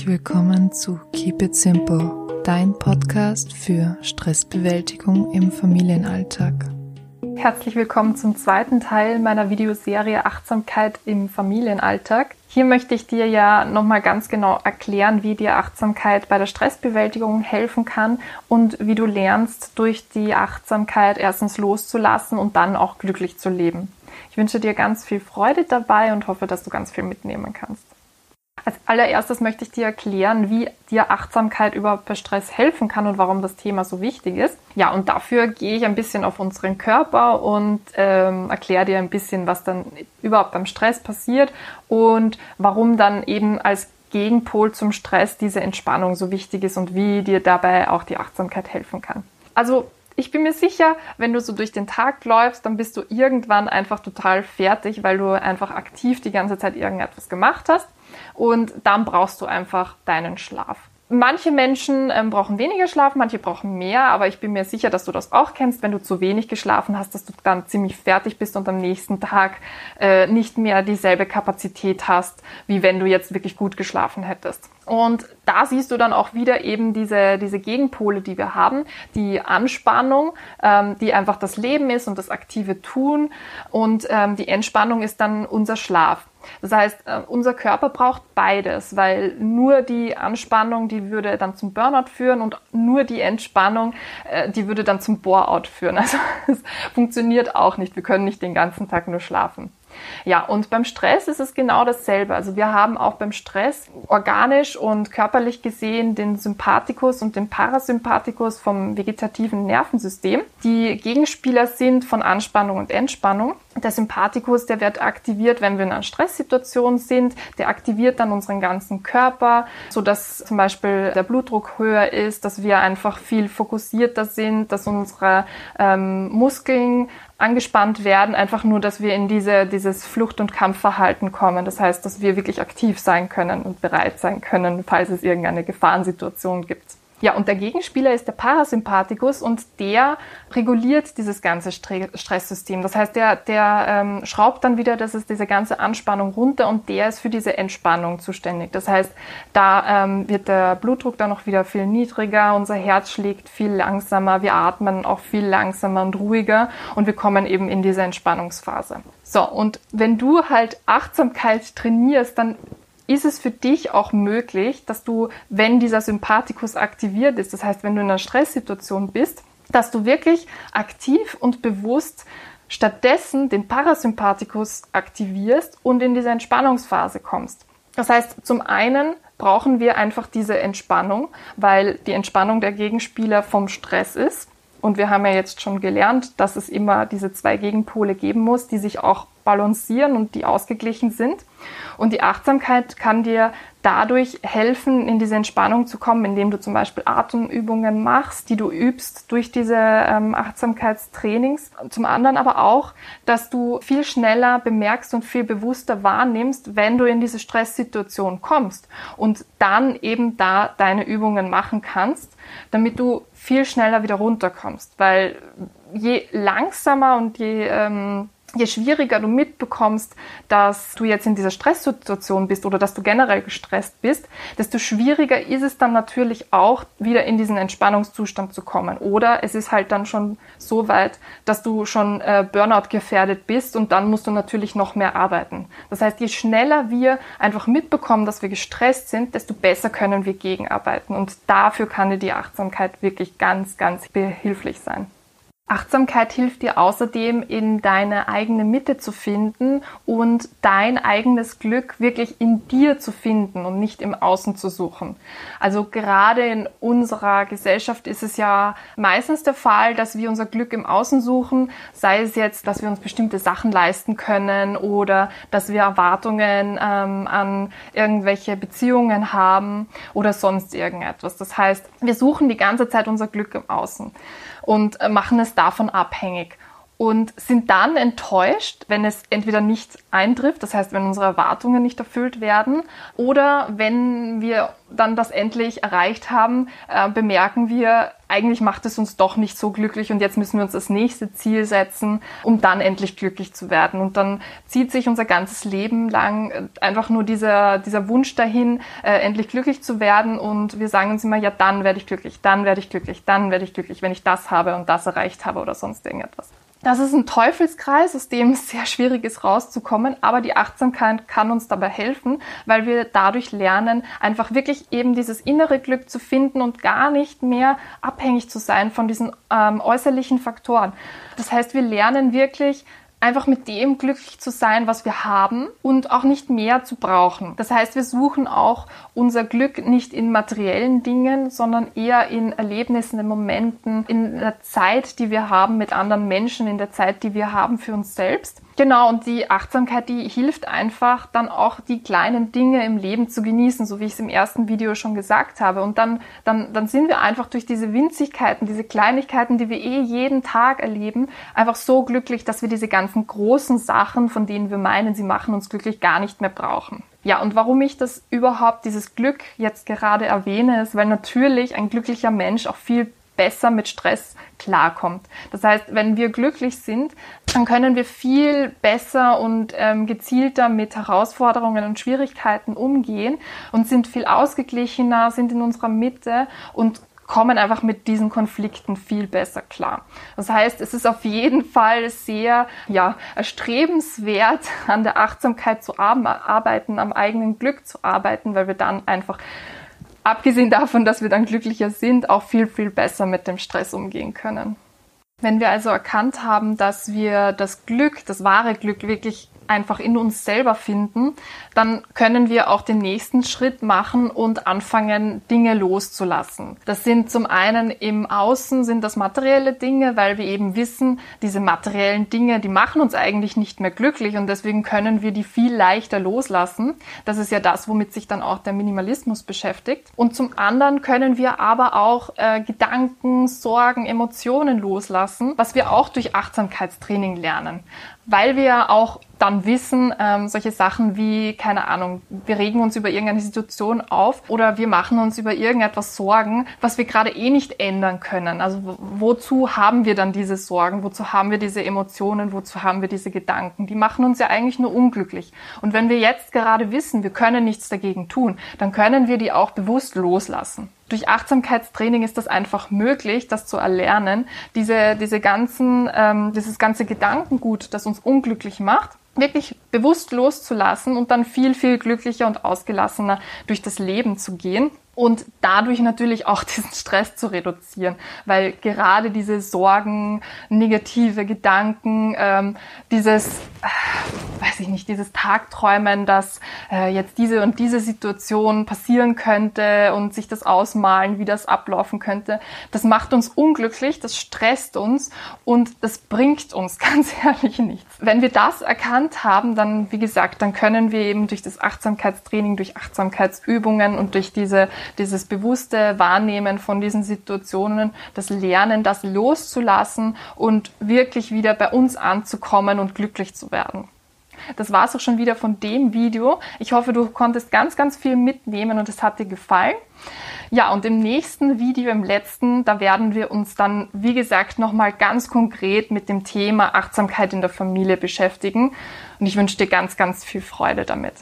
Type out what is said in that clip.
Herzlich willkommen zu Keep It Simple, dein Podcast für Stressbewältigung im Familienalltag. Herzlich willkommen zum zweiten Teil meiner Videoserie Achtsamkeit im Familienalltag. Hier möchte ich dir ja nochmal ganz genau erklären, wie dir Achtsamkeit bei der Stressbewältigung helfen kann und wie du lernst, durch die Achtsamkeit erstens loszulassen und dann auch glücklich zu leben. Ich wünsche dir ganz viel Freude dabei und hoffe, dass du ganz viel mitnehmen kannst. Als allererstes möchte ich dir erklären, wie dir Achtsamkeit überhaupt bei Stress helfen kann und warum das Thema so wichtig ist. Ja, und dafür gehe ich ein bisschen auf unseren Körper und ähm, erkläre dir ein bisschen, was dann überhaupt beim Stress passiert und warum dann eben als Gegenpol zum Stress diese Entspannung so wichtig ist und wie dir dabei auch die Achtsamkeit helfen kann. Also ich bin mir sicher, wenn du so durch den Tag läufst, dann bist du irgendwann einfach total fertig, weil du einfach aktiv die ganze Zeit irgendetwas gemacht hast. Und dann brauchst du einfach deinen Schlaf. Manche Menschen ähm, brauchen weniger Schlaf, manche brauchen mehr, aber ich bin mir sicher, dass du das auch kennst, wenn du zu wenig geschlafen hast, dass du dann ziemlich fertig bist und am nächsten Tag äh, nicht mehr dieselbe Kapazität hast, wie wenn du jetzt wirklich gut geschlafen hättest. Und da siehst du dann auch wieder eben diese, diese Gegenpole, die wir haben, die Anspannung, ähm, die einfach das Leben ist und das aktive Tun und ähm, die Entspannung ist dann unser Schlaf. Das heißt, äh, unser Körper braucht beides, weil nur die Anspannung, die würde dann zum Burnout führen und nur die Entspannung, äh, die würde dann zum Bore-out führen. Also es funktioniert auch nicht. Wir können nicht den ganzen Tag nur schlafen. Ja, und beim Stress ist es genau dasselbe. Also wir haben auch beim Stress organisch und körperlich gesehen den Sympathikus und den Parasympathikus vom vegetativen Nervensystem, die Gegenspieler sind von Anspannung und Entspannung. Der Sympathikus, der wird aktiviert, wenn wir in einer Stresssituation sind. Der aktiviert dann unseren ganzen Körper, so dass zum Beispiel der Blutdruck höher ist, dass wir einfach viel fokussierter sind, dass unsere ähm, Muskeln angespannt werden, einfach nur, dass wir in diese, dieses Flucht- und Kampfverhalten kommen. Das heißt, dass wir wirklich aktiv sein können und bereit sein können, falls es irgendeine Gefahrensituation gibt. Ja, und der Gegenspieler ist der Parasympathikus und der reguliert dieses ganze Stresssystem. Das heißt, der, der ähm, schraubt dann wieder das ist diese ganze Anspannung runter und der ist für diese Entspannung zuständig. Das heißt, da ähm, wird der Blutdruck dann noch wieder viel niedriger, unser Herz schlägt viel langsamer, wir atmen auch viel langsamer und ruhiger und wir kommen eben in diese Entspannungsphase. So, und wenn du halt Achtsamkeit trainierst, dann ist es für dich auch möglich, dass du, wenn dieser Sympathikus aktiviert ist, das heißt, wenn du in einer Stresssituation bist, dass du wirklich aktiv und bewusst stattdessen den Parasympathikus aktivierst und in diese Entspannungsphase kommst. Das heißt, zum einen brauchen wir einfach diese Entspannung, weil die Entspannung der Gegenspieler vom Stress ist. Und wir haben ja jetzt schon gelernt, dass es immer diese zwei Gegenpole geben muss, die sich auch balancieren und die ausgeglichen sind. Und die Achtsamkeit kann dir dadurch helfen, in diese Entspannung zu kommen, indem du zum Beispiel Atemübungen machst, die du übst durch diese ähm, Achtsamkeitstrainings. Zum anderen aber auch, dass du viel schneller bemerkst und viel bewusster wahrnimmst, wenn du in diese Stresssituation kommst und dann eben da deine Übungen machen kannst, damit du viel schneller wieder runterkommst. Weil je langsamer und je ähm, je schwieriger du mitbekommst, dass du jetzt in dieser Stresssituation bist oder dass du generell gestresst bist, desto schwieriger ist es dann natürlich auch, wieder in diesen Entspannungszustand zu kommen. Oder es ist halt dann schon so weit, dass du schon äh, Burnout gefährdet bist und dann musst du natürlich noch mehr arbeiten. Das heißt, je schneller wir einfach mitbekommen, dass wir gestresst sind, desto besser können wir gegenarbeiten. Und dafür kann dir die Achtsamkeit wirklich ganz, ganz behilflich sein. Achtsamkeit hilft dir außerdem, in deine eigene Mitte zu finden und dein eigenes Glück wirklich in dir zu finden und nicht im Außen zu suchen. Also gerade in unserer Gesellschaft ist es ja meistens der Fall, dass wir unser Glück im Außen suchen, sei es jetzt, dass wir uns bestimmte Sachen leisten können oder dass wir Erwartungen ähm, an irgendwelche Beziehungen haben oder sonst irgendetwas. Das heißt, wir suchen die ganze Zeit unser Glück im Außen und äh, machen es davon abhängig. Und sind dann enttäuscht, wenn es entweder nicht eintrifft, das heißt, wenn unsere Erwartungen nicht erfüllt werden, oder wenn wir dann das endlich erreicht haben, äh, bemerken wir, eigentlich macht es uns doch nicht so glücklich und jetzt müssen wir uns das nächste Ziel setzen, um dann endlich glücklich zu werden. Und dann zieht sich unser ganzes Leben lang äh, einfach nur dieser, dieser Wunsch dahin, äh, endlich glücklich zu werden und wir sagen uns immer, ja, dann werde ich glücklich, dann werde ich glücklich, dann werde ich glücklich, wenn ich das habe und das erreicht habe oder sonst irgendetwas. Das ist ein Teufelskreis, aus dem es sehr schwierig ist rauszukommen, aber die Achtsamkeit kann uns dabei helfen, weil wir dadurch lernen, einfach wirklich eben dieses innere Glück zu finden und gar nicht mehr abhängig zu sein von diesen ähm, äußerlichen Faktoren. Das heißt, wir lernen wirklich einfach mit dem glücklich zu sein, was wir haben und auch nicht mehr zu brauchen. Das heißt, wir suchen auch unser Glück nicht in materiellen Dingen, sondern eher in Erlebnissen, in Momenten, in der Zeit, die wir haben mit anderen Menschen, in der Zeit, die wir haben für uns selbst. Genau, und die Achtsamkeit, die hilft einfach dann auch die kleinen Dinge im Leben zu genießen, so wie ich es im ersten Video schon gesagt habe. Und dann, dann, dann sind wir einfach durch diese Winzigkeiten, diese Kleinigkeiten, die wir eh jeden Tag erleben, einfach so glücklich, dass wir diese ganzen großen Sachen, von denen wir meinen, sie machen uns glücklich, gar nicht mehr brauchen. Ja, und warum ich das überhaupt, dieses Glück jetzt gerade erwähne, ist, weil natürlich ein glücklicher Mensch auch viel besser mit Stress klarkommt. Das heißt, wenn wir glücklich sind, dann können wir viel besser und ähm, gezielter mit Herausforderungen und Schwierigkeiten umgehen und sind viel ausgeglichener, sind in unserer Mitte und kommen einfach mit diesen Konflikten viel besser klar. Das heißt, es ist auf jeden Fall sehr ja, erstrebenswert, an der Achtsamkeit zu arbeiten, am eigenen Glück zu arbeiten, weil wir dann einfach abgesehen davon, dass wir dann glücklicher sind, auch viel, viel besser mit dem Stress umgehen können. Wenn wir also erkannt haben, dass wir das Glück, das wahre Glück wirklich einfach in uns selber finden, dann können wir auch den nächsten Schritt machen und anfangen, Dinge loszulassen. Das sind zum einen im Außen sind das materielle Dinge, weil wir eben wissen, diese materiellen Dinge, die machen uns eigentlich nicht mehr glücklich und deswegen können wir die viel leichter loslassen. Das ist ja das, womit sich dann auch der Minimalismus beschäftigt. Und zum anderen können wir aber auch äh, Gedanken, Sorgen, Emotionen loslassen, was wir auch durch Achtsamkeitstraining lernen weil wir auch dann wissen, ähm, solche Sachen wie, keine Ahnung, wir regen uns über irgendeine Situation auf oder wir machen uns über irgendetwas Sorgen, was wir gerade eh nicht ändern können. Also wozu haben wir dann diese Sorgen? Wozu haben wir diese Emotionen? Wozu haben wir diese Gedanken? Die machen uns ja eigentlich nur unglücklich. Und wenn wir jetzt gerade wissen, wir können nichts dagegen tun, dann können wir die auch bewusst loslassen durch Achtsamkeitstraining ist das einfach möglich, das zu erlernen, diese, diese ganzen, ähm, dieses ganze Gedankengut, das uns unglücklich macht, wirklich bewusst loszulassen und dann viel, viel glücklicher und ausgelassener durch das Leben zu gehen und dadurch natürlich auch diesen Stress zu reduzieren, weil gerade diese Sorgen, negative Gedanken, ähm, dieses, äh, weiß ich nicht, dieses Tagträumen, dass äh, jetzt diese und diese Situation passieren könnte und sich das ausmalen, wie das ablaufen könnte, das macht uns unglücklich, das stresst uns und das bringt uns ganz ehrlich nichts. Wenn wir das erkannt haben, dann, wie gesagt, dann können wir eben durch das Achtsamkeitstraining, durch Achtsamkeitsübungen und durch diese dieses bewusste Wahrnehmen von diesen Situationen, das Lernen, das loszulassen und wirklich wieder bei uns anzukommen und glücklich zu werden. Das war es auch schon wieder von dem Video. Ich hoffe, du konntest ganz, ganz viel mitnehmen und es hat dir gefallen. Ja, und im nächsten Video, im letzten, da werden wir uns dann, wie gesagt, nochmal ganz konkret mit dem Thema Achtsamkeit in der Familie beschäftigen. Und ich wünsche dir ganz, ganz viel Freude damit.